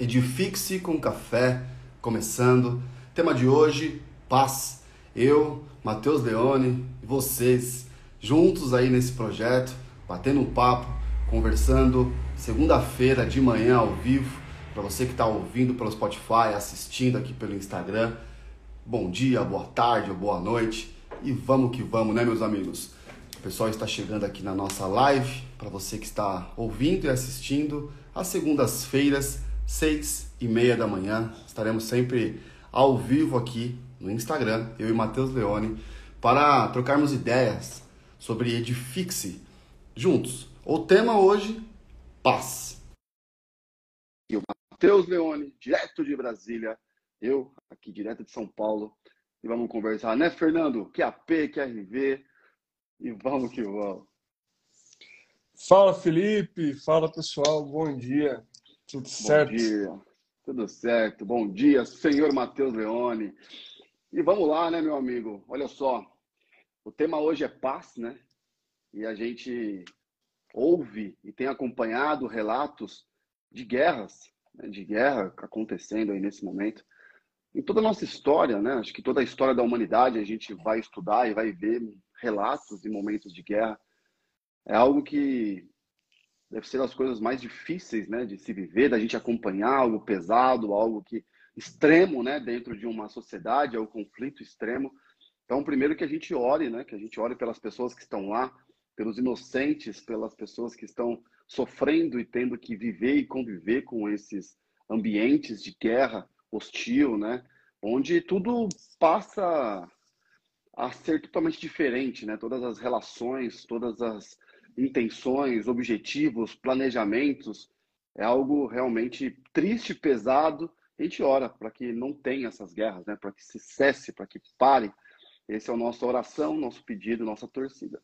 Edifique-se com café, começando. Tema de hoje: paz. Eu, Matheus Leone e vocês, juntos aí nesse projeto, batendo um papo, conversando, segunda-feira de manhã ao vivo, para você que está ouvindo pelo Spotify, assistindo aqui pelo Instagram. Bom dia, boa tarde boa noite e vamos que vamos, né, meus amigos? O pessoal está chegando aqui na nossa live, para você que está ouvindo e assistindo, às segundas-feiras seis e meia da manhã. Estaremos sempre ao vivo aqui no Instagram, eu e Matheus Leone, para trocarmos ideias sobre Edifixe juntos. O tema hoje, paz. E o Matheus Leone, direto de Brasília, eu aqui direto de São Paulo, e vamos conversar, né, Fernando? QAP, QRV, e vamos que vamos. Fala, Felipe. Fala, pessoal. Bom dia. Tudo certo? Bom dia, tudo certo. Bom dia, senhor Matheus Leone. E vamos lá, né, meu amigo? Olha só, o tema hoje é paz, né? E a gente ouve e tem acompanhado relatos de guerras, né? de guerra acontecendo aí nesse momento. Em toda a nossa história, né? Acho que toda a história da humanidade a gente vai estudar e vai ver relatos e momentos de guerra. É algo que deve ser das coisas mais difíceis, né, de se viver, da gente acompanhar algo pesado, algo que extremo, né, dentro de uma sociedade, é o conflito extremo. Então, primeiro que a gente ore, né, que a gente ore pelas pessoas que estão lá, pelos inocentes, pelas pessoas que estão sofrendo e tendo que viver e conviver com esses ambientes de guerra hostil, né, onde tudo passa a ser totalmente diferente, né? Todas as relações, todas as intenções, objetivos, planejamentos. É algo realmente triste, pesado. A gente ora para que não tenha essas guerras, né? para que se cesse, para que pare. Esse é a nossa oração, nosso pedido, nossa torcida.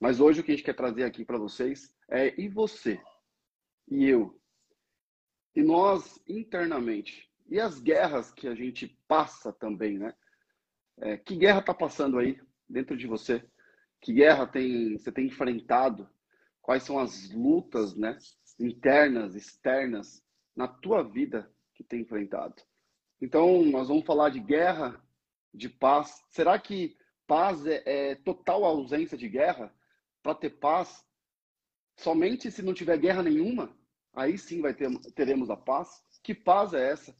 Mas hoje o que a gente quer trazer aqui para vocês é e você? E eu? E nós internamente? E as guerras que a gente passa também, né? É, que guerra está passando aí dentro de você? Que guerra tem você tem enfrentado? Quais são as lutas, né, internas, externas na tua vida que tem enfrentado? Então, nós vamos falar de guerra, de paz. Será que paz é, é total ausência de guerra? Para ter paz, somente se não tiver guerra nenhuma, aí sim vai ter, teremos a paz. Que paz é essa?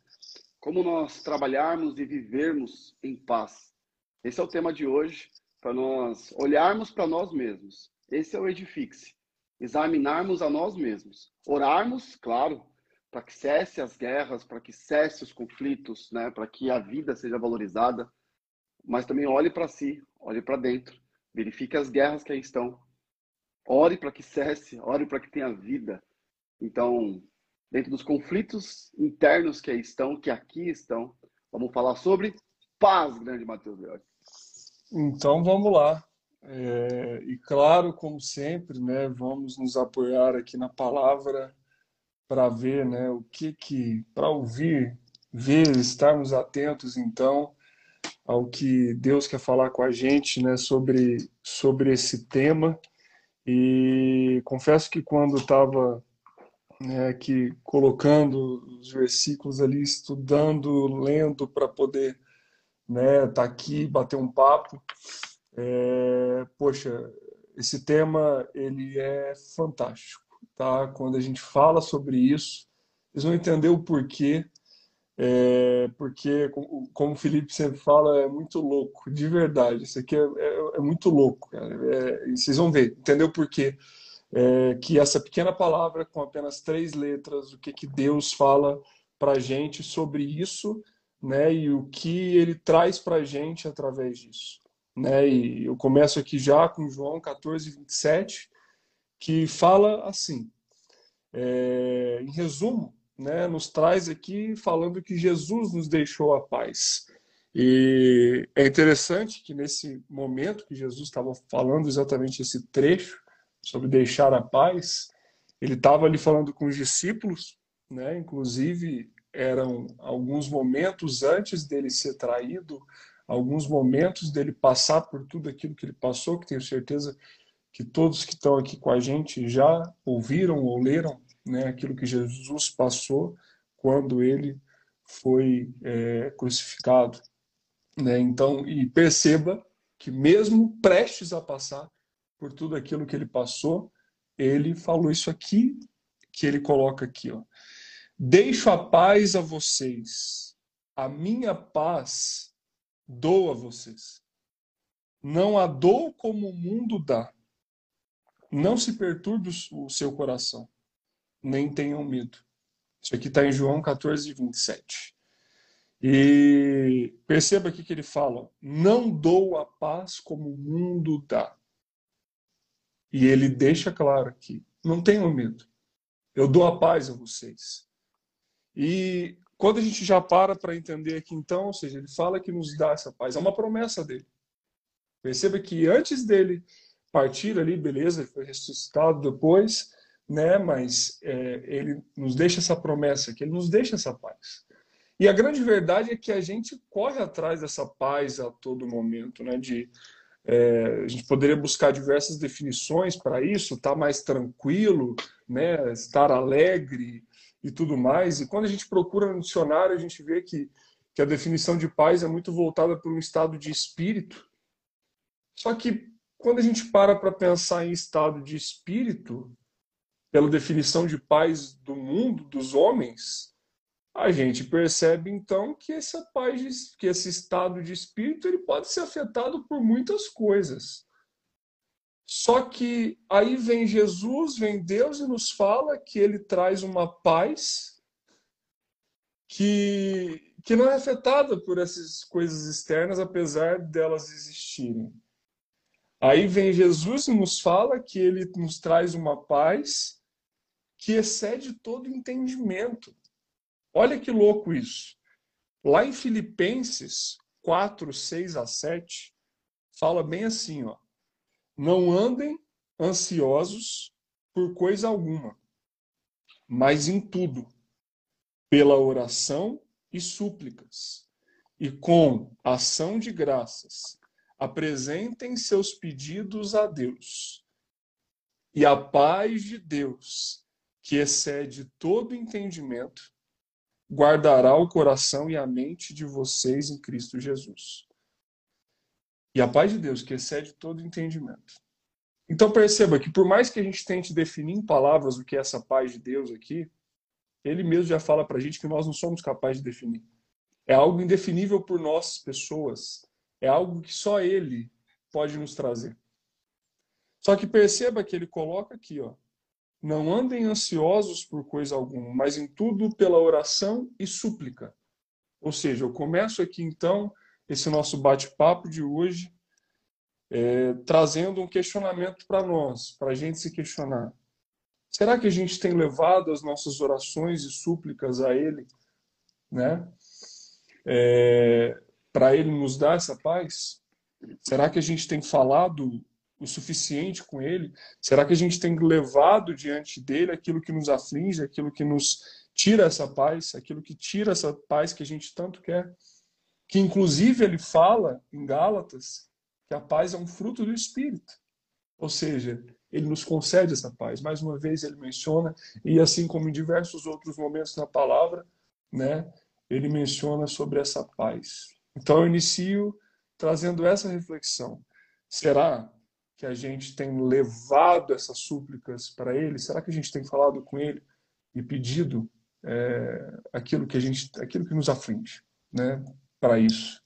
Como nós trabalharmos e vivermos em paz? Esse é o tema de hoje para nós olharmos para nós mesmos. Esse é o edifique examinarmos a nós mesmos, orarmos, claro, para que cesse as guerras, para que cesse os conflitos, né, para que a vida seja valorizada, mas também olhe para si, olhe para dentro, verifique as guerras que aí estão, ore para que cesse, ore para que tenha vida. Então, dentro dos conflitos internos que aí estão, que aqui estão, vamos falar sobre paz, grande Mateus Leone. Então vamos lá. É, e claro, como sempre, né, vamos nos apoiar aqui na palavra para ver, né, o que que para ouvir, ver, estarmos atentos então ao que Deus quer falar com a gente, né, sobre sobre esse tema. E confesso que quando estava né, aqui colocando os versículos ali, estudando, lendo para poder né, tá aqui, bater um papo. É, poxa, esse tema ele é fantástico, tá? Quando a gente fala sobre isso, eles vão entender o porquê, é, porque como o Felipe sempre fala, é muito louco, de verdade. Isso aqui é, é, é muito louco. É, vocês vão ver, entender o porquê. É, que essa pequena palavra com apenas três letras, o que que Deus fala para gente sobre isso né, e o que ele traz para a gente através disso. Né? E eu começo aqui já com João 14, 27, que fala assim, é, em resumo, né, nos traz aqui falando que Jesus nos deixou a paz. E é interessante que nesse momento que Jesus estava falando exatamente esse trecho sobre deixar a paz, ele estava ali falando com os discípulos, né, inclusive eram alguns momentos antes dele ser traído, alguns momentos dele passar por tudo aquilo que ele passou, que tenho certeza que todos que estão aqui com a gente já ouviram ou leram né, aquilo que Jesus passou quando ele foi é, crucificado. Né? Então, e perceba que mesmo prestes a passar por tudo aquilo que ele passou, ele falou isso aqui, que ele coloca aqui, ó. Deixo a paz a vocês, a minha paz dou a vocês. Não a dou como o mundo dá. Não se perturbe o seu coração, nem tenham medo. Isso aqui está em João 14, 27. E perceba aqui que ele fala: não dou a paz como o mundo dá. E ele deixa claro aqui: não tenham medo. Eu dou a paz a vocês. E quando a gente já para para entender aqui, então, ou seja, ele fala que nos dá essa paz, é uma promessa dele. Perceba que antes dele partir ali, beleza, ele foi ressuscitado depois, né? Mas é, ele nos deixa essa promessa, que ele nos deixa essa paz. E a grande verdade é que a gente corre atrás dessa paz a todo momento, né? De é, a gente poderia buscar diversas definições para isso, estar tá mais tranquilo, né? Estar alegre e tudo mais. E quando a gente procura no dicionário, a gente vê que, que a definição de paz é muito voltada para um estado de espírito. Só que quando a gente para para pensar em estado de espírito, pela definição de paz do mundo, dos homens, a gente percebe então que essa paz, que esse estado de espírito, ele pode ser afetado por muitas coisas. Só que aí vem Jesus, vem Deus e nos fala que ele traz uma paz que, que não é afetada por essas coisas externas, apesar delas existirem. Aí vem Jesus e nos fala que ele nos traz uma paz que excede todo entendimento. Olha que louco isso. Lá em Filipenses 4, 6 a 7, fala bem assim, ó. Não andem ansiosos por coisa alguma, mas em tudo, pela oração e súplicas, e com ação de graças, apresentem seus pedidos a Deus. E a paz de Deus, que excede todo entendimento, guardará o coração e a mente de vocês em Cristo Jesus. E a paz de Deus, que excede todo entendimento. Então perceba que por mais que a gente tente definir em palavras o que é essa paz de Deus aqui, ele mesmo já fala para a gente que nós não somos capazes de definir. É algo indefinível por nós, pessoas. É algo que só ele pode nos trazer. Só que perceba que ele coloca aqui, ó, não andem ansiosos por coisa alguma, mas em tudo pela oração e súplica. Ou seja, eu começo aqui então esse nosso bate-papo de hoje é, trazendo um questionamento para nós, para a gente se questionar. Será que a gente tem levado as nossas orações e súplicas a Ele, né? É, para Ele nos dar essa paz? Será que a gente tem falado o suficiente com Ele? Será que a gente tem levado diante dele aquilo que nos aflige, aquilo que nos tira essa paz, aquilo que tira essa paz que a gente tanto quer? Que inclusive ele fala em Gálatas que a paz é um fruto do Espírito. Ou seja, ele nos concede essa paz. Mais uma vez ele menciona, e assim como em diversos outros momentos na palavra, né, ele menciona sobre essa paz. Então eu inicio trazendo essa reflexão. Será que a gente tem levado essas súplicas para ele? Será que a gente tem falado com ele e pedido é, aquilo que a gente, aquilo que nos aflige, né? Para isso,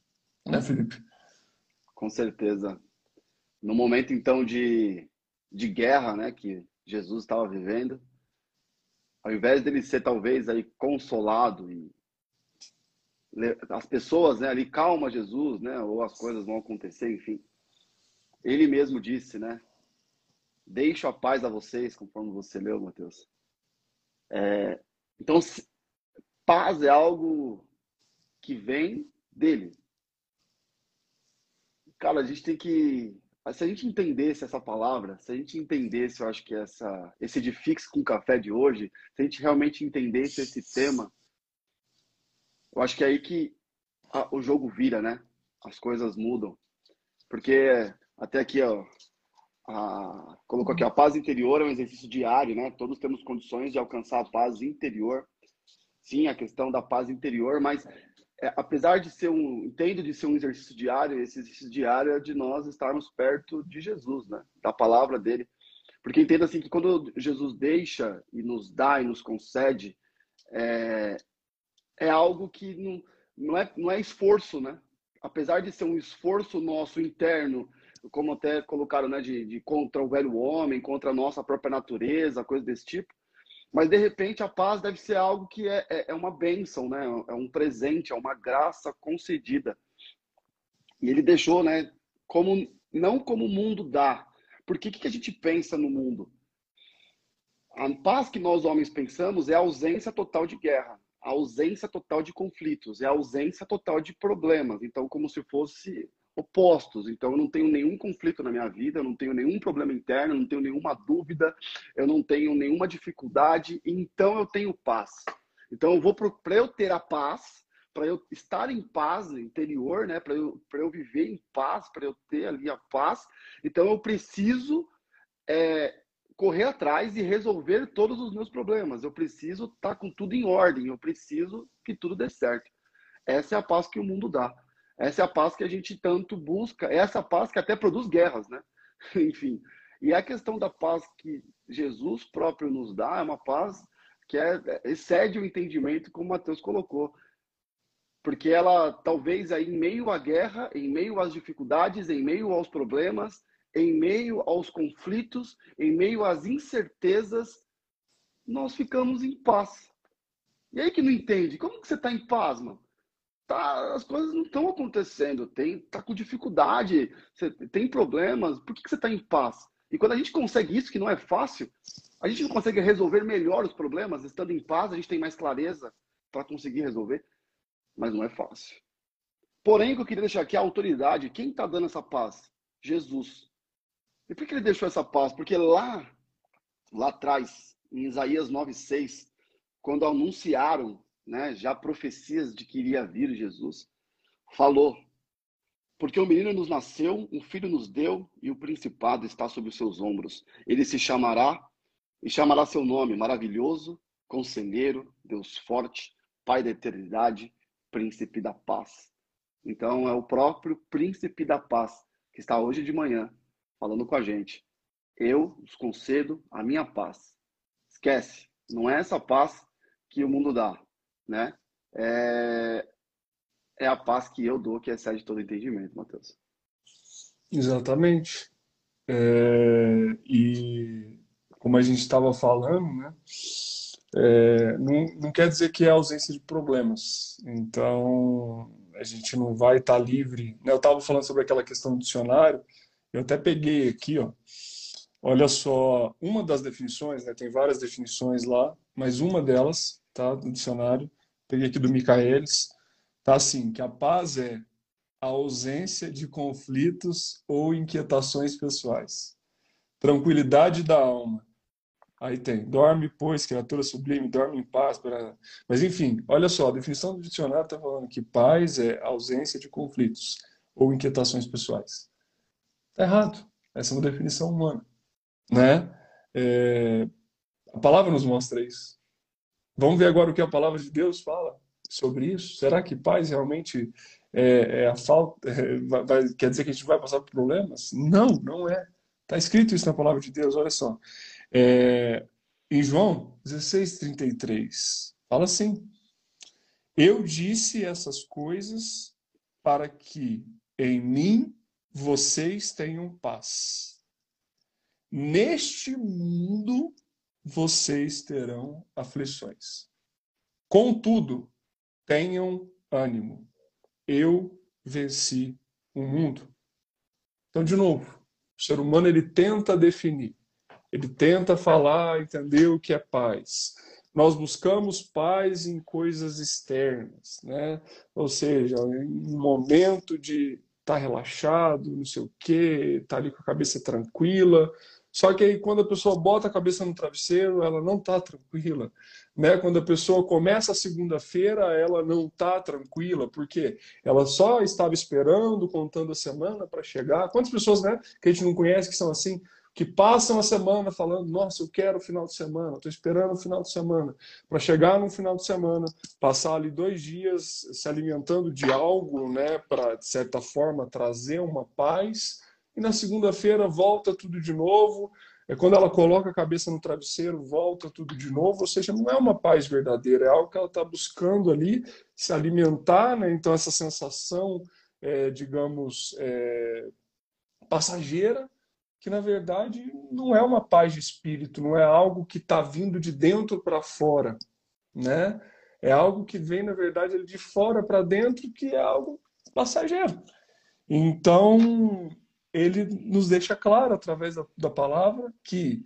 né, Felipe? Com certeza. No momento então de, de guerra, né, que Jesus estava vivendo, ao invés dele ser talvez aí consolado e as pessoas, né, ali calma Jesus, né, ou as coisas vão acontecer, enfim ele mesmo disse, né? Deixo a paz a vocês, conforme você leu, Mateus. É, então, paz é algo que vem dele. Cara, a gente tem que. Se a gente entendesse essa palavra, se a gente entendesse, eu acho que essa, esse edifix com café de hoje, se a gente realmente entendesse esse tema, eu acho que é aí que a, o jogo vira, né? As coisas mudam. Porque até aqui, ó, a, colocou aqui, a paz interior é um exercício diário, né? Todos temos condições de alcançar a paz interior sim a questão da paz interior, mas é, apesar de ser um, entendo de ser um exercício diário, esse exercício diário é de nós estarmos perto de Jesus, né? Da palavra dele. Porque entendo assim que quando Jesus deixa e nos dá e nos concede, é, é algo que não, não, é, não é esforço, né? Apesar de ser um esforço nosso interno, como até colocaram, né, de, de contra o velho homem, contra a nossa própria natureza, coisa desse tipo, mas de repente a paz deve ser algo que é, é, é uma bênção, né? É um presente, é uma graça concedida. E ele deixou, né? Como não como o mundo dá. Porque o que, que a gente pensa no mundo? A paz que nós homens pensamos é a ausência total de guerra, a ausência total de conflitos, é a ausência total de problemas. Então, como se fosse opostos. Então, eu não tenho nenhum conflito na minha vida, eu não tenho nenhum problema interno, eu não tenho nenhuma dúvida, eu não tenho nenhuma dificuldade, então eu tenho paz. Então, eu vou para eu ter a paz, para eu estar em paz interior, né, para eu, eu viver em paz, para eu ter ali a paz, então eu preciso é, correr atrás e resolver todos os meus problemas. Eu preciso estar tá com tudo em ordem, eu preciso que tudo dê certo. Essa é a paz que o mundo dá. Essa é a paz que a gente tanto busca, é essa paz que até produz guerras, né? Enfim. E a questão da paz que Jesus próprio nos dá é uma paz que é, excede o entendimento, como Mateus colocou. Porque ela, talvez, aí, em meio à guerra, em meio às dificuldades, em meio aos problemas, em meio aos conflitos, em meio às incertezas, nós ficamos em paz. E aí que não entende, como que você está em paz, mano? Tá, as coisas não estão acontecendo, tem, tá com dificuldade, você tem problemas, por que, que você está em paz? E quando a gente consegue isso, que não é fácil, a gente não consegue resolver melhor os problemas, estando em paz, a gente tem mais clareza para conseguir resolver, mas não é fácil. Porém, o que eu queria deixar aqui é a autoridade, quem está dando essa paz? Jesus. E por que ele deixou essa paz? Porque lá, lá atrás, em Isaías 9,6, quando anunciaram né, já profecias de que iria vir Jesus, falou: Porque o menino nos nasceu, um filho nos deu, e o principado está sobre os seus ombros. Ele se chamará, e chamará seu nome maravilhoso, conselheiro, Deus forte, Pai da eternidade, príncipe da paz. Então é o próprio príncipe da paz que está hoje de manhã falando com a gente. Eu os concedo a minha paz. Esquece, não é essa paz que o mundo dá né? É, é a paz que eu dou que excede todo entendimento, Mateus. Exatamente. É, e como a gente estava falando, né? É, não, não quer dizer que é ausência de problemas. Então, a gente não vai estar tá livre. Né? Eu estava falando sobre aquela questão do dicionário, eu até peguei aqui, ó. Olha só, uma das definições, né? tem várias definições lá, mas uma delas, tá, do dicionário, peguei aqui do Michaelis, tá assim, que a paz é a ausência de conflitos ou inquietações pessoais. Tranquilidade da alma. Aí tem, dorme, pois, criatura sublime, dorme em paz. Mas, enfim, olha só, a definição do dicionário está falando que paz é ausência de conflitos ou inquietações pessoais. Está errado. Essa é uma definição humana. Né? É... A palavra nos mostra isso. Vamos ver agora o que a palavra de Deus fala sobre isso. Será que paz realmente é, é a falta? É, vai, quer dizer que a gente vai passar por problemas? Não, não é. Está escrito isso na palavra de Deus. Olha só. É, em João 16:33 fala assim: Eu disse essas coisas para que em mim vocês tenham paz. Neste mundo vocês terão aflições. Contudo, tenham ânimo. Eu venci o mundo. Então, de novo, o ser humano ele tenta definir, ele tenta falar, entender o que é paz. Nós buscamos paz em coisas externas, né? Ou seja, um momento de estar tá relaxado, não sei o quê, estar tá ali com a cabeça tranquila, só que aí, quando a pessoa bota a cabeça no travesseiro, ela não está tranquila. Né? Quando a pessoa começa a segunda-feira, ela não está tranquila, porque ela só estava esperando, contando a semana para chegar. Quantas pessoas né, que a gente não conhece que são assim? que passam a semana falando: nossa, eu quero o final de semana, estou esperando o final de semana, para chegar no final de semana, passar ali dois dias se alimentando de algo, né, para, de certa forma, trazer uma paz, e na segunda-feira volta tudo de novo. É quando ela coloca a cabeça no travesseiro, volta tudo de novo, ou seja, não é uma paz verdadeira, é algo que ela está buscando ali se alimentar, né? Então, essa sensação, é, digamos, é, passageira, que na verdade não é uma paz de espírito, não é algo que está vindo de dentro para fora, né? É algo que vem na verdade de fora para dentro, que é algo passageiro. Então ele nos deixa claro através da, da palavra que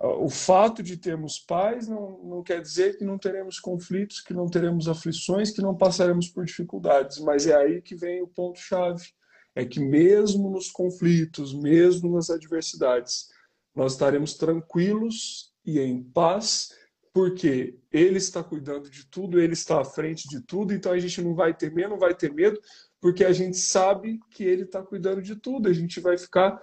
uh, o fato de termos paz não, não quer dizer que não teremos conflitos, que não teremos aflições, que não passaremos por dificuldades, mas é aí que vem o ponto chave é que mesmo nos conflitos, mesmo nas adversidades, nós estaremos tranquilos e em paz, porque Ele está cuidando de tudo, Ele está à frente de tudo, então a gente não vai temer, não vai ter medo, porque a gente sabe que Ele está cuidando de tudo, a gente vai ficar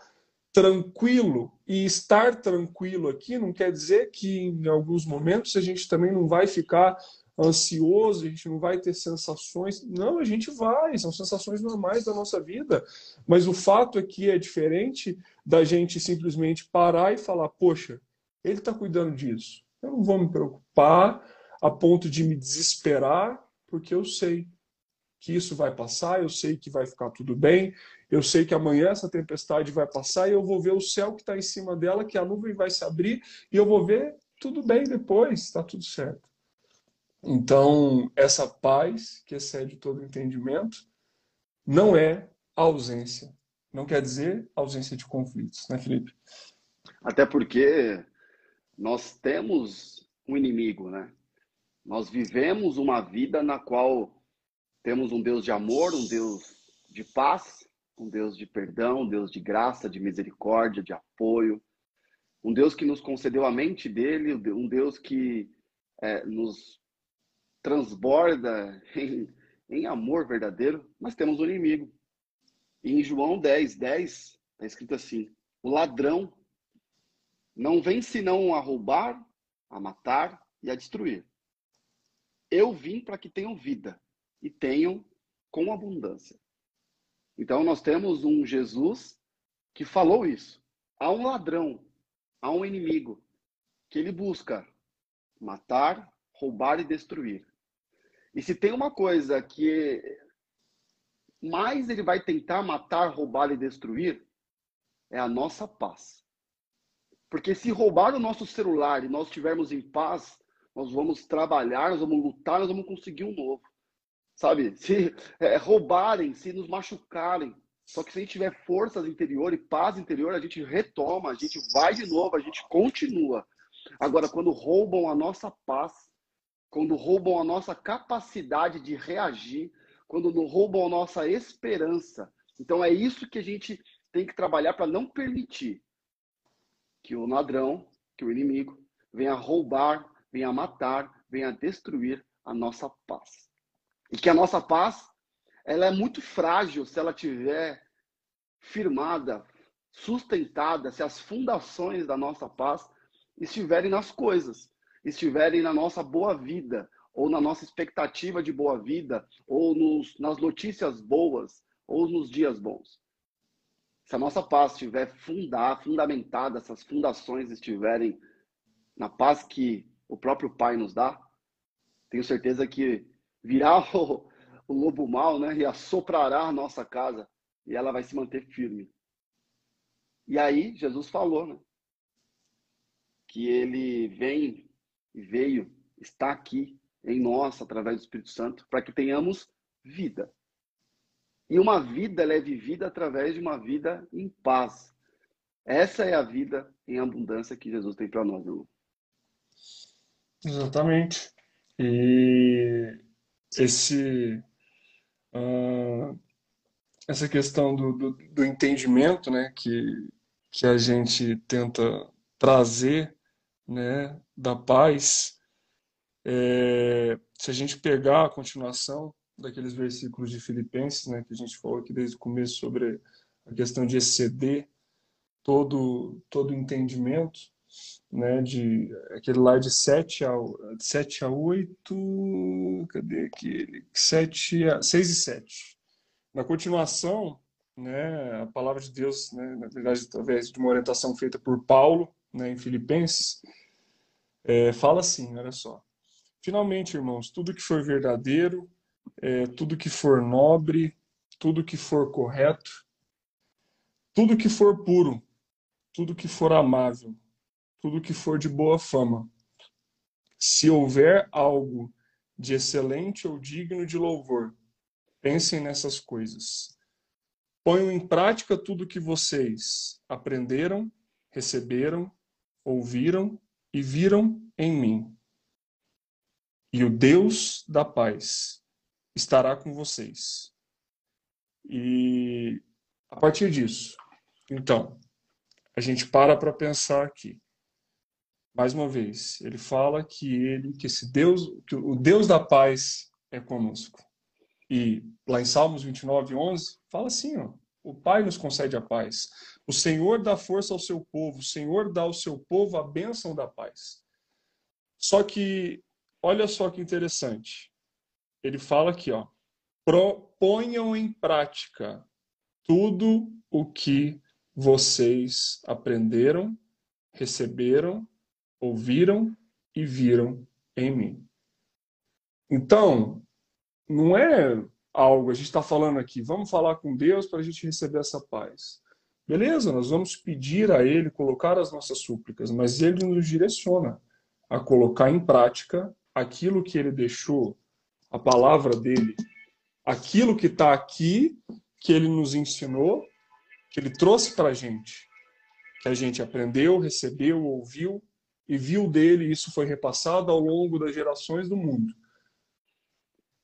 tranquilo. E estar tranquilo aqui não quer dizer que em alguns momentos a gente também não vai ficar ansioso, a gente não vai ter sensações. Não, a gente vai, são sensações normais da nossa vida. Mas o fato é que é diferente da gente simplesmente parar e falar: poxa, ele está cuidando disso. Eu não vou me preocupar a ponto de me desesperar, porque eu sei que isso vai passar, eu sei que vai ficar tudo bem, eu sei que amanhã essa tempestade vai passar e eu vou ver o céu que está em cima dela, que a nuvem vai se abrir e eu vou ver tudo bem depois, está tudo certo. Então, essa paz que excede todo entendimento não é ausência. Não quer dizer ausência de conflitos, né, Felipe? Até porque nós temos um inimigo, né? Nós vivemos uma vida na qual temos um Deus de amor, um Deus de paz, um Deus de perdão, um Deus de graça, de misericórdia, de apoio, um Deus que nos concedeu a mente dele, um Deus que é, nos transborda em, em amor verdadeiro, mas temos um inimigo. E em João 10, 10, está escrito assim: o ladrão não vem senão a roubar, a matar e a destruir. Eu vim para que tenham vida e tenham com abundância. Então nós temos um Jesus que falou isso. Há um ladrão, há um inimigo que ele busca matar, roubar e destruir. E se tem uma coisa que mais ele vai tentar matar, roubar e destruir, é a nossa paz. Porque se roubar o nosso celular e nós estivermos em paz, nós vamos trabalhar, nós vamos lutar, nós vamos conseguir um novo. Sabe? Se é, roubarem, se nos machucarem, só que se a gente tiver forças interior e paz interior, a gente retoma, a gente vai de novo, a gente continua. Agora, quando roubam a nossa paz, quando roubam a nossa capacidade de reagir, quando roubam a nossa esperança. Então é isso que a gente tem que trabalhar para não permitir que o ladrão, que o inimigo, venha roubar, venha matar, venha destruir a nossa paz. E que a nossa paz, ela é muito frágil se ela tiver firmada, sustentada, se as fundações da nossa paz estiverem nas coisas estiverem na nossa boa vida, ou na nossa expectativa de boa vida, ou nos, nas notícias boas, ou nos dias bons. Se a nossa paz estiver fundar, fundamentada, essas fundações estiverem na paz que o próprio Pai nos dá, tenho certeza que virá o, o lobo mal, né, e assoprará a nossa casa e ela vai se manter firme. E aí Jesus falou, né, que ele vem e veio, está aqui em nós, através do Espírito Santo, para que tenhamos vida. E uma vida é vivida através de uma vida em paz. Essa é a vida em abundância que Jesus tem para nós, irmão. Exatamente. E esse, uh, essa questão do, do, do, entendimento né, que, que a gente tenta trazer né, da paz, é, se a gente pegar a continuação daqueles versículos de Filipenses, né, que a gente falou aqui desde o começo sobre a questão de exceder, todo todo entendimento, né, de aquele lá de 7 a, 7 a 8, cadê aquele? 7 a, 6 e 7. Na continuação, né, a palavra de Deus, né, na verdade, através de uma orientação feita por Paulo, né, em Filipenses, é, fala assim, olha só. Finalmente, irmãos, tudo que for verdadeiro, é, tudo que for nobre, tudo que for correto, tudo que for puro, tudo que for amável, tudo que for de boa fama. Se houver algo de excelente ou digno de louvor, pensem nessas coisas. Ponham em prática tudo que vocês aprenderam, receberam, ouviram e viram em mim. E o Deus da paz estará com vocês. E a partir disso, então, a gente para para pensar aqui. Mais uma vez, ele fala que ele, que esse Deus, que o Deus da paz é conosco. E lá em Salmos 29, 11, fala assim, ó, o Pai nos concede a paz. O Senhor dá força ao seu povo, o Senhor dá ao seu povo a bênção da paz. Só que, olha só que interessante. Ele fala aqui, ó, proponham em prática tudo o que vocês aprenderam, receberam, ouviram e viram em mim. Então, não é algo, a gente está falando aqui, vamos falar com Deus para a gente receber essa paz. Beleza, nós vamos pedir a Ele, colocar as nossas súplicas, mas Ele nos direciona a colocar em prática aquilo que Ele deixou, a palavra dele, aquilo que está aqui, que Ele nos ensinou que ele trouxe para a gente, que a gente aprendeu, recebeu, ouviu e viu dele, e isso foi repassado ao longo das gerações do mundo.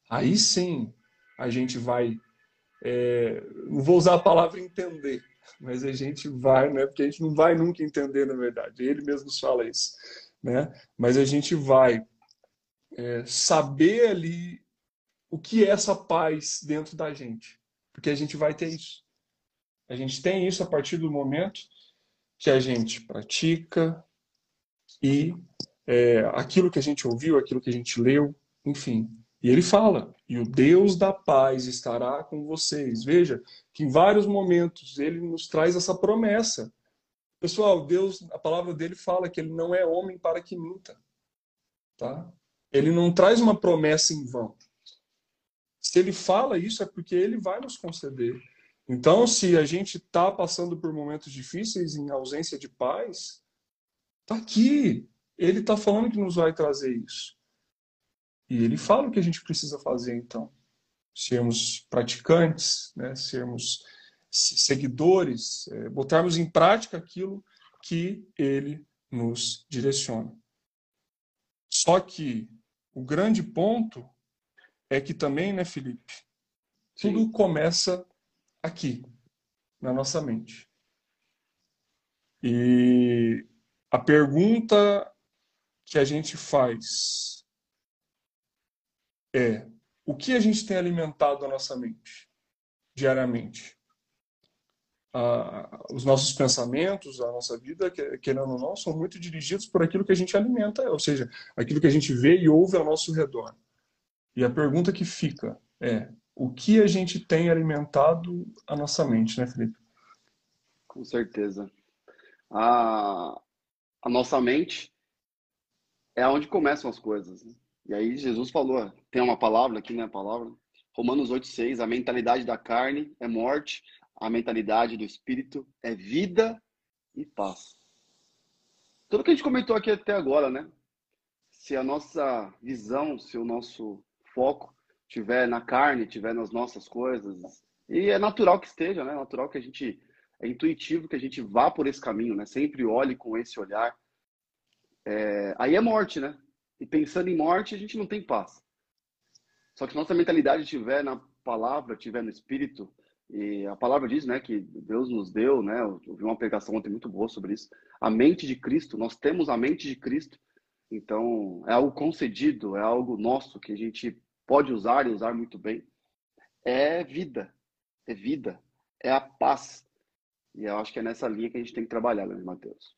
Aí sim a gente vai, é, não vou usar a palavra entender, mas a gente vai, né? Porque a gente não vai nunca entender, na verdade. Ele mesmo nos fala isso, né? Mas a gente vai é, saber ali o que é essa paz dentro da gente, porque a gente vai ter isso. A gente tem isso a partir do momento que a gente pratica e é, aquilo que a gente ouviu, aquilo que a gente leu, enfim. E ele fala: e o Deus da paz estará com vocês. Veja que em vários momentos ele nos traz essa promessa. Pessoal, Deus, a palavra dele fala que ele não é homem para que minta. Tá? Ele não traz uma promessa em vão. Se ele fala isso é porque ele vai nos conceder. Então, se a gente está passando por momentos difíceis em ausência de paz, está aqui. Ele está falando que nos vai trazer isso. E ele fala o que a gente precisa fazer, então. Sermos praticantes, né? sermos seguidores, é, botarmos em prática aquilo que ele nos direciona. Só que o grande ponto é que também, né, Felipe? Tudo Sim. começa aqui, na nossa mente. E a pergunta que a gente faz é: o que a gente tem alimentado a nossa mente diariamente? Ah, os nossos pensamentos, a nossa vida, querendo ou não, são muito dirigidos por aquilo que a gente alimenta, ou seja, aquilo que a gente vê e ouve ao nosso redor. E a pergunta que fica é: o que a gente tem alimentado a nossa mente, né, Felipe? Com certeza. A, a nossa mente é onde começam as coisas. Né? E aí Jesus falou, tem uma palavra aqui, né, palavra, Romanos 8:6, a mentalidade da carne é morte, a mentalidade do espírito é vida e paz. Tudo que a gente comentou aqui até agora, né? Se a nossa visão, se o nosso foco tiver na carne, tiver nas nossas coisas. E é natural que esteja, né? É natural que a gente é intuitivo que a gente vá por esse caminho, né? Sempre olhe com esse olhar. É... aí é morte, né? E pensando em morte, a gente não tem paz. Só que nossa mentalidade estiver na palavra, estiver no espírito, e a palavra diz, né, que Deus nos deu, né? Eu vi uma pregação ontem muito boa sobre isso. A mente de Cristo, nós temos a mente de Cristo. Então, é algo concedido, é algo nosso que a gente pode usar e usar muito bem, é vida. É vida. É a paz. E eu acho que é nessa linha que a gente tem que trabalhar, né, Matheus?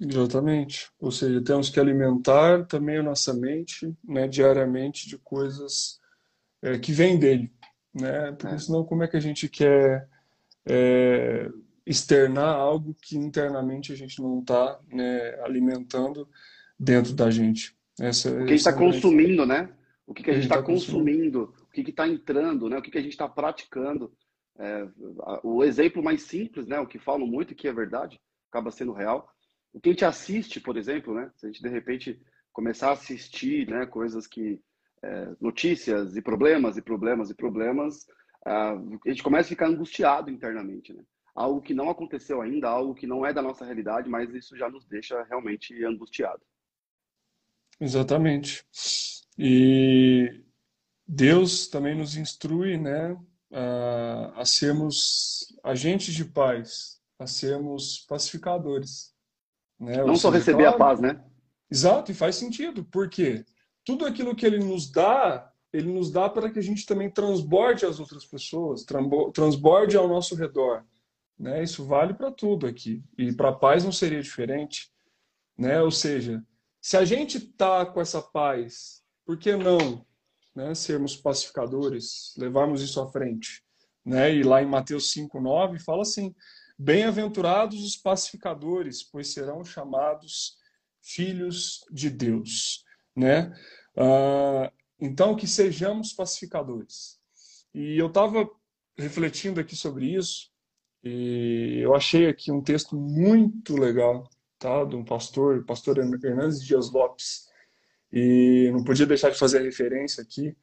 Exatamente. Ou seja, temos que alimentar também a nossa mente, né, diariamente de coisas é, que vêm dele, né? Porque é. senão como é que a gente quer é, externar algo que internamente a gente não está né, alimentando dentro da gente? Essa, o que a gente está consumindo, né? O que, que a gente está tá consumindo, consumindo, o que está entrando, né? O que, que a gente está praticando. É, o exemplo mais simples, né? O que falam muito que é verdade, acaba sendo real. O que a gente assiste, por exemplo, né? Se a gente de repente começar a assistir, né? Coisas que é, notícias e problemas e problemas e problemas, a gente começa a ficar angustiado internamente, né? Algo que não aconteceu ainda, algo que não é da nossa realidade, mas isso já nos deixa realmente angustiado. Exatamente. E Deus também nos instrui, né, a, a sermos agentes de paz, a sermos pacificadores. Né? Não só receber claro, a paz, né? Exato, e faz sentido. Por quê? Tudo aquilo que ele nos dá, ele nos dá para que a gente também transborde as outras pessoas, transborde ao nosso redor. Né? Isso vale para tudo aqui. E para a paz não seria diferente. Né? Ou seja, se a gente está com essa paz, por que não né, sermos pacificadores, levarmos isso à frente? Né? E lá em Mateus 5,9 fala assim: Bem-aventurados os pacificadores, pois serão chamados filhos de Deus. Né? Uh, então, que sejamos pacificadores. E eu estava refletindo aqui sobre isso, e eu achei aqui um texto muito legal tá? de um pastor, pastor Hernandes Dias Lopes. E não podia deixar de fazer a referência aqui,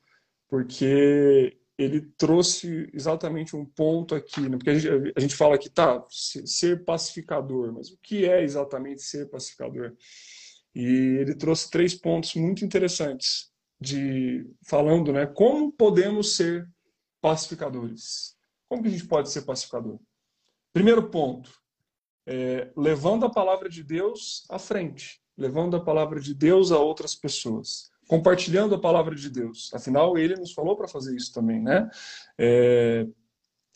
porque ele trouxe exatamente um ponto aqui, né? porque a gente, a gente fala que tá, ser pacificador, mas o que é exatamente ser pacificador? E ele trouxe três pontos muito interessantes de falando, né, como podemos ser pacificadores. Como que a gente pode ser pacificador? Primeiro ponto, é, levando a palavra de Deus à frente, levando a palavra de Deus a outras pessoas, compartilhando a palavra de Deus. Afinal, ele nos falou para fazer isso também, né? É,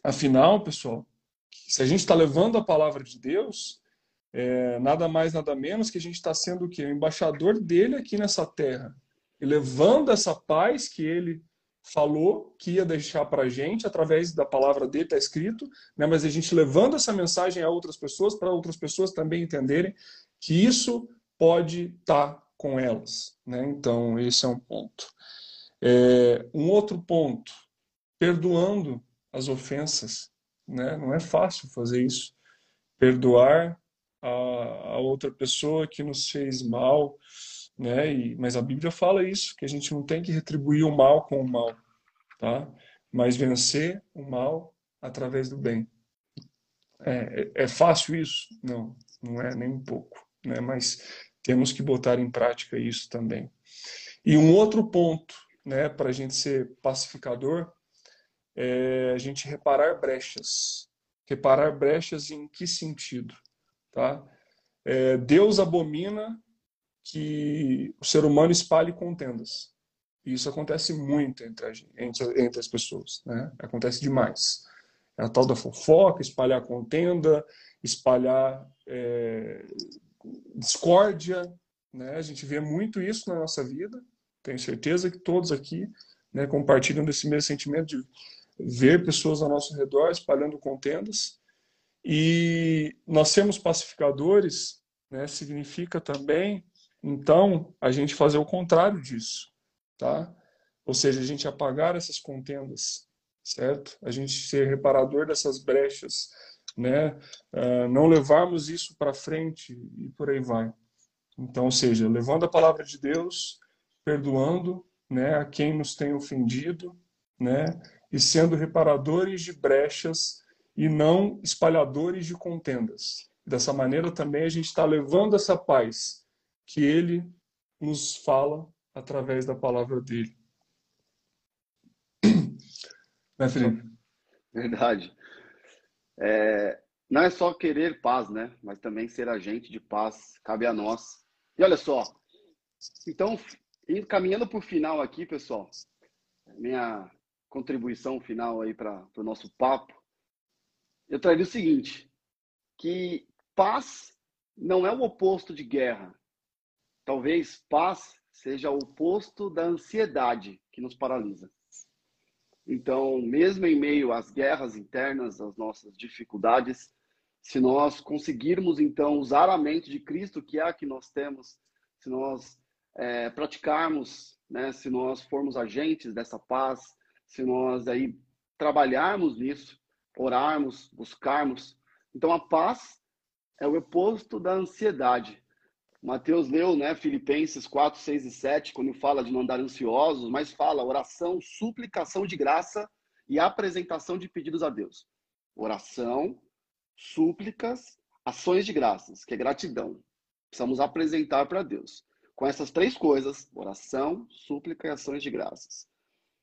afinal, pessoal, se a gente está levando a palavra de Deus, é, nada mais, nada menos que a gente está sendo o quê? O embaixador dele aqui nessa terra. E levando essa paz que ele falou que ia deixar para a gente através da palavra dele, está escrito, né? mas a gente levando essa mensagem a outras pessoas, para outras pessoas também entenderem que isso pode estar tá com elas. Né? Então, esse é um ponto. É, um outro ponto, perdoando as ofensas. Né? Não é fácil fazer isso. Perdoar a, a outra pessoa que nos fez mal, né? E, mas a Bíblia fala isso, que a gente não tem que retribuir o mal com o mal, tá? Mas vencer o mal através do bem. É, é, é fácil isso? Não, não é nem um pouco, né? Mas temos que botar em prática isso também. E um outro ponto, né, para a gente ser pacificador, é a gente reparar brechas. Reparar brechas em que sentido, tá? É, Deus abomina que o ser humano espalhe contendas. E isso acontece muito entre, a, entre, entre as pessoas, né? Acontece demais. É a tal da fofoca, espalhar contenda, espalhar é, discórdia, né? A gente vê muito isso na nossa vida. Tenho certeza que todos aqui né, compartilham desse mesmo sentimento de ver pessoas ao nosso redor espalhando contendas. E nós sermos pacificadores né, significa também então, a gente fazer o contrário disso, tá? Ou seja, a gente apagar essas contendas, certo? A gente ser reparador dessas brechas, né? Uh, não levarmos isso para frente e por aí vai. Então, ou seja, levando a palavra de Deus, perdoando, né, a quem nos tem ofendido, né, e sendo reparadores de brechas e não espalhadores de contendas. Dessa maneira também a gente está levando essa paz que ele nos fala através da palavra dele. Né, Felipe? Verdade. É, não é só querer paz, né? Mas também ser agente de paz cabe a nós. E olha só, então, caminhando para o final aqui, pessoal, minha contribuição final aí para o nosso papo, eu traria o seguinte: que paz não é o oposto de guerra. Talvez paz seja o oposto da ansiedade que nos paralisa. Então, mesmo em meio às guerras internas, às nossas dificuldades, se nós conseguirmos então usar a mente de Cristo, que é a que nós temos, se nós é, praticarmos, né, se nós formos agentes dessa paz, se nós aí trabalharmos nisso, orarmos, buscarmos, então a paz é o oposto da ansiedade. Mateus leu, né, Filipenses 4, 6 e 7, quando fala de não andar ansiosos, mas fala oração, suplicação de graça e apresentação de pedidos a Deus. Oração, súplicas, ações de graças, que é gratidão. Precisamos apresentar para Deus. Com essas três coisas, oração, súplica e ações de graças.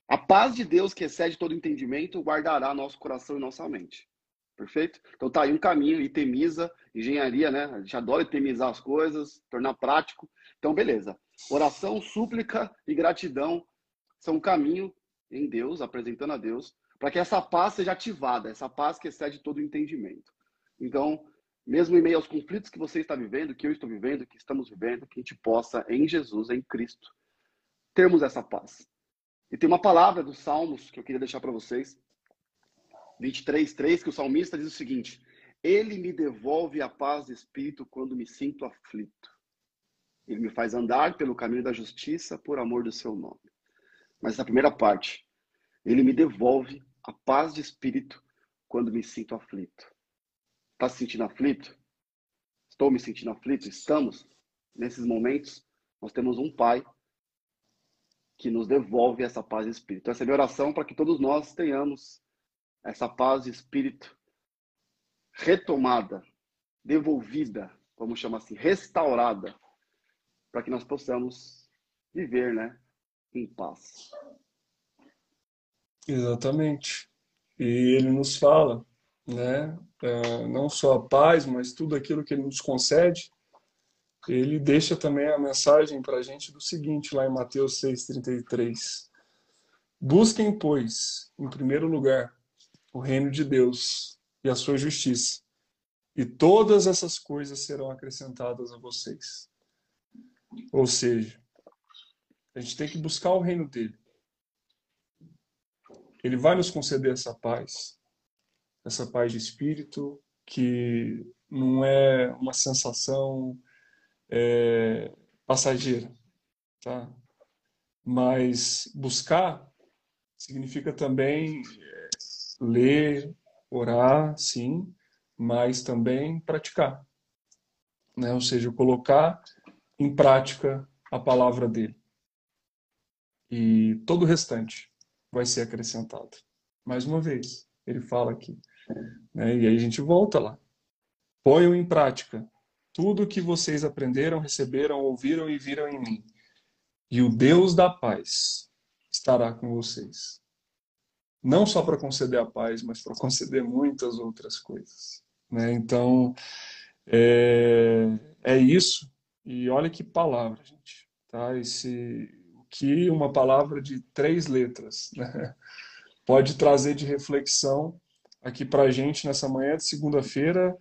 A paz de Deus, que excede todo entendimento, guardará nosso coração e nossa mente. Perfeito? Então tá aí um caminho, itemiza, engenharia, né? A gente adora itemizar as coisas, tornar prático. Então, beleza. Oração, súplica e gratidão são um caminho em Deus, apresentando a Deus, para que essa paz seja ativada, essa paz que excede todo o entendimento. Então, mesmo em meio aos conflitos que você está vivendo, que eu estou vivendo, que estamos vivendo, que a gente possa, em Jesus, em Cristo, termos essa paz. E tem uma palavra dos Salmos que eu queria deixar para vocês, 23, 3, que o salmista diz o seguinte: Ele me devolve a paz de espírito quando me sinto aflito. Ele me faz andar pelo caminho da justiça por amor do seu nome. Mas na primeira parte, ele me devolve a paz de espírito quando me sinto aflito. Está se sentindo aflito? Estou me sentindo aflito? Estamos nesses momentos. Nós temos um Pai que nos devolve essa paz de espírito. Essa é a minha oração para que todos nós tenhamos essa paz de espírito retomada, devolvida, vamos chamar assim, restaurada, para que nós possamos viver, né, em paz. Exatamente. E ele nos fala, né, é, não só a paz, mas tudo aquilo que ele nos concede. Ele deixa também a mensagem para a gente do seguinte, lá em Mateus 6,33. Busquem, pois, em primeiro lugar, o reino de Deus e a sua justiça. E todas essas coisas serão acrescentadas a vocês. Ou seja, a gente tem que buscar o reino dele. Ele vai nos conceder essa paz, essa paz de espírito, que não é uma sensação é, passageira, tá? Mas buscar significa também ler, orar, sim, mas também praticar. Né? Ou seja, colocar em prática a palavra dele. E todo o restante vai ser acrescentado. Mais uma vez, ele fala aqui. Né? E aí a gente volta lá. Ponham em prática tudo o que vocês aprenderam, receberam, ouviram e viram em mim. E o Deus da paz estará com vocês não só para conceder a paz, mas para conceder muitas outras coisas. Né? Então, é, é isso. E olha que palavra, gente. Tá? Esse, que uma palavra de três letras né? pode trazer de reflexão aqui para a gente nessa manhã de segunda-feira,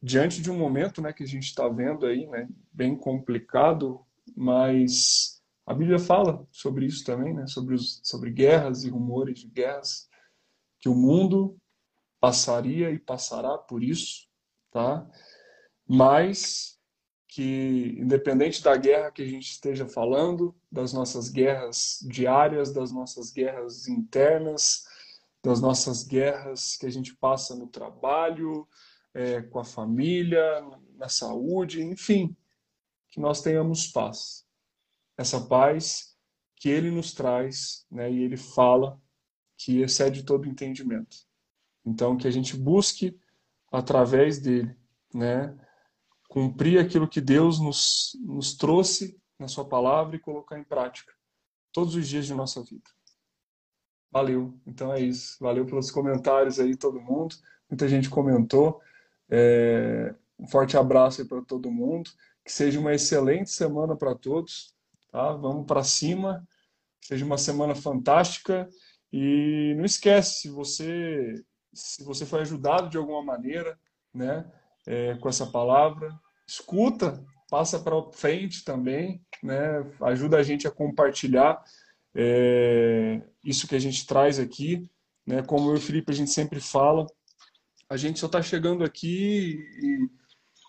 diante de um momento né, que a gente está vendo aí, né, bem complicado, mas a Bíblia fala sobre isso também, né? sobre, os, sobre guerras e rumores de guerras, que o mundo passaria e passará por isso, tá? mas que, independente da guerra que a gente esteja falando, das nossas guerras diárias, das nossas guerras internas, das nossas guerras que a gente passa no trabalho, é, com a família, na saúde, enfim, que nós tenhamos paz essa paz que ele nos traz, né? E ele fala que excede todo entendimento. Então que a gente busque através dele, né? Cumprir aquilo que Deus nos, nos trouxe na sua palavra e colocar em prática todos os dias de nossa vida. Valeu. Então é isso. Valeu pelos comentários aí, todo mundo. Muita gente comentou. É... Um forte abraço aí para todo mundo. Que seja uma excelente semana para todos. Tá? Vamos para cima. Seja uma semana fantástica. E não esquece, se você, se você foi ajudado de alguma maneira, né? é, com essa palavra. Escuta, passa para frente também, né? ajuda a gente a compartilhar é, isso que a gente traz aqui. Né? Como eu e o Felipe, a gente sempre fala, a gente só está chegando aqui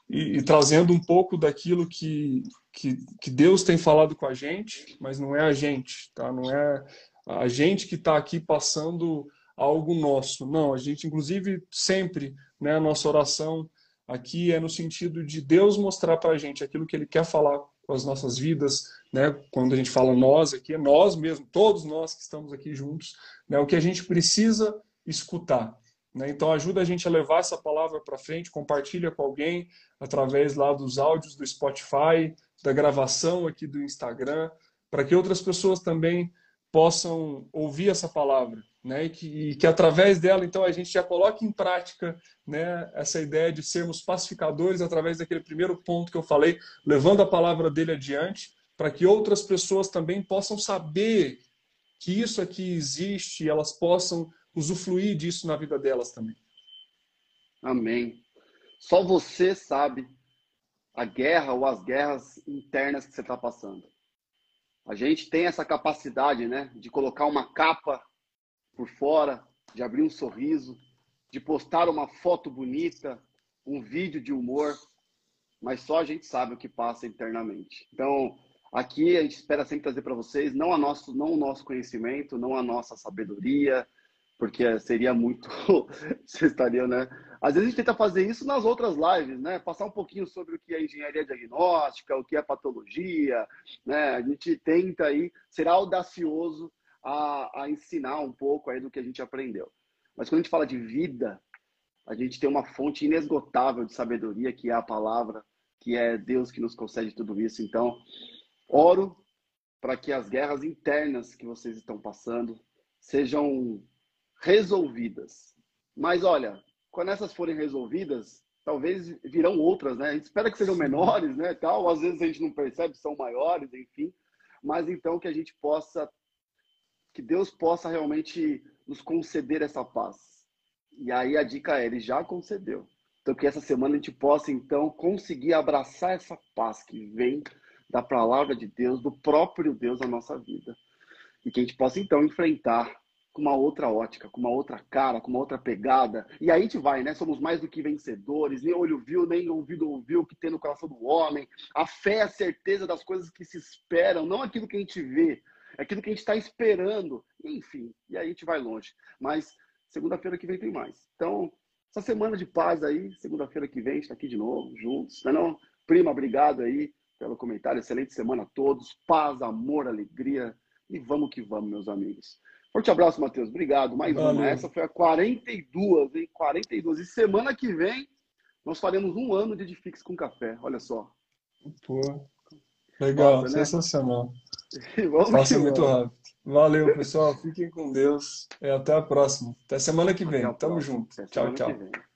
e, e, trazendo um pouco daquilo que, que, que, Deus tem falado com a gente, mas não é a gente, tá? não é a gente que está aqui passando algo nosso. Não, a gente, inclusive, sempre, né, a nossa oração aqui é no sentido de Deus mostrar para a gente aquilo que Ele quer falar com as nossas vidas, né? Quando a gente fala nós aqui, é nós mesmo, todos nós que estamos aqui juntos, né? O que a gente precisa escutar, né? Então ajuda a gente a levar essa palavra para frente, compartilha com alguém através lá dos áudios do Spotify, da gravação aqui do Instagram, para que outras pessoas também possam ouvir essa palavra, né? E que, e que através dela, então, a gente já coloque em prática, né? Essa ideia de sermos pacificadores através daquele primeiro ponto que eu falei, levando a palavra dele adiante, para que outras pessoas também possam saber que isso aqui existe elas possam usufruir disso na vida delas também. Amém. Só você sabe a guerra ou as guerras internas que você está passando. A gente tem essa capacidade, né, de colocar uma capa por fora, de abrir um sorriso, de postar uma foto bonita, um vídeo de humor, mas só a gente sabe o que passa internamente. Então, aqui a gente espera sempre trazer para vocês não a nosso não o nosso conhecimento, não a nossa sabedoria, porque seria muito vocês estariam, né? Às vezes a gente tenta fazer isso nas outras lives, né? Passar um pouquinho sobre o que é engenharia diagnóstica, o que é patologia, né? A gente tenta aí ser audacioso a, a ensinar um pouco aí do que a gente aprendeu. Mas quando a gente fala de vida, a gente tem uma fonte inesgotável de sabedoria, que é a palavra, que é Deus que nos concede tudo isso. Então, oro para que as guerras internas que vocês estão passando sejam resolvidas. Mas olha, quando essas forem resolvidas, talvez virão outras, né? A gente espera que sejam menores, né? Tal, às vezes a gente não percebe, são maiores, enfim. Mas então que a gente possa, que Deus possa realmente nos conceder essa paz. E aí a dica é, Ele já concedeu. Então que essa semana a gente possa então conseguir abraçar essa paz que vem da palavra de Deus, do próprio Deus na nossa vida. E que a gente possa então enfrentar com uma outra ótica, com uma outra cara, com uma outra pegada. E aí a gente vai, né? Somos mais do que vencedores, nem olho viu, nem ouvido ouviu o que tem no coração do homem. A fé é a certeza das coisas que se esperam, não aquilo que a gente vê, é aquilo que a gente está esperando. Enfim, e aí a gente vai longe. Mas segunda-feira que vem tem mais. Então, essa semana de paz aí, segunda-feira que vem, está aqui de novo, juntos, não é não? Prima, obrigado aí pelo comentário. Excelente semana a todos. Paz, amor, alegria. E vamos que vamos, meus amigos. Forte abraço, Matheus. Obrigado. Mais Valeu. uma. Essa foi a 42, hein? 42. E semana que vem nós faremos um ano de Edifix com café. Olha só. Pô. Legal, Nossa, né? sensacional. Passa muito rápido. Valeu, pessoal. Fiquem com Deus. E até a próxima. Até semana que vem. Tamo junto. Até tchau, tchau.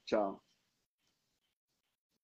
Tchau.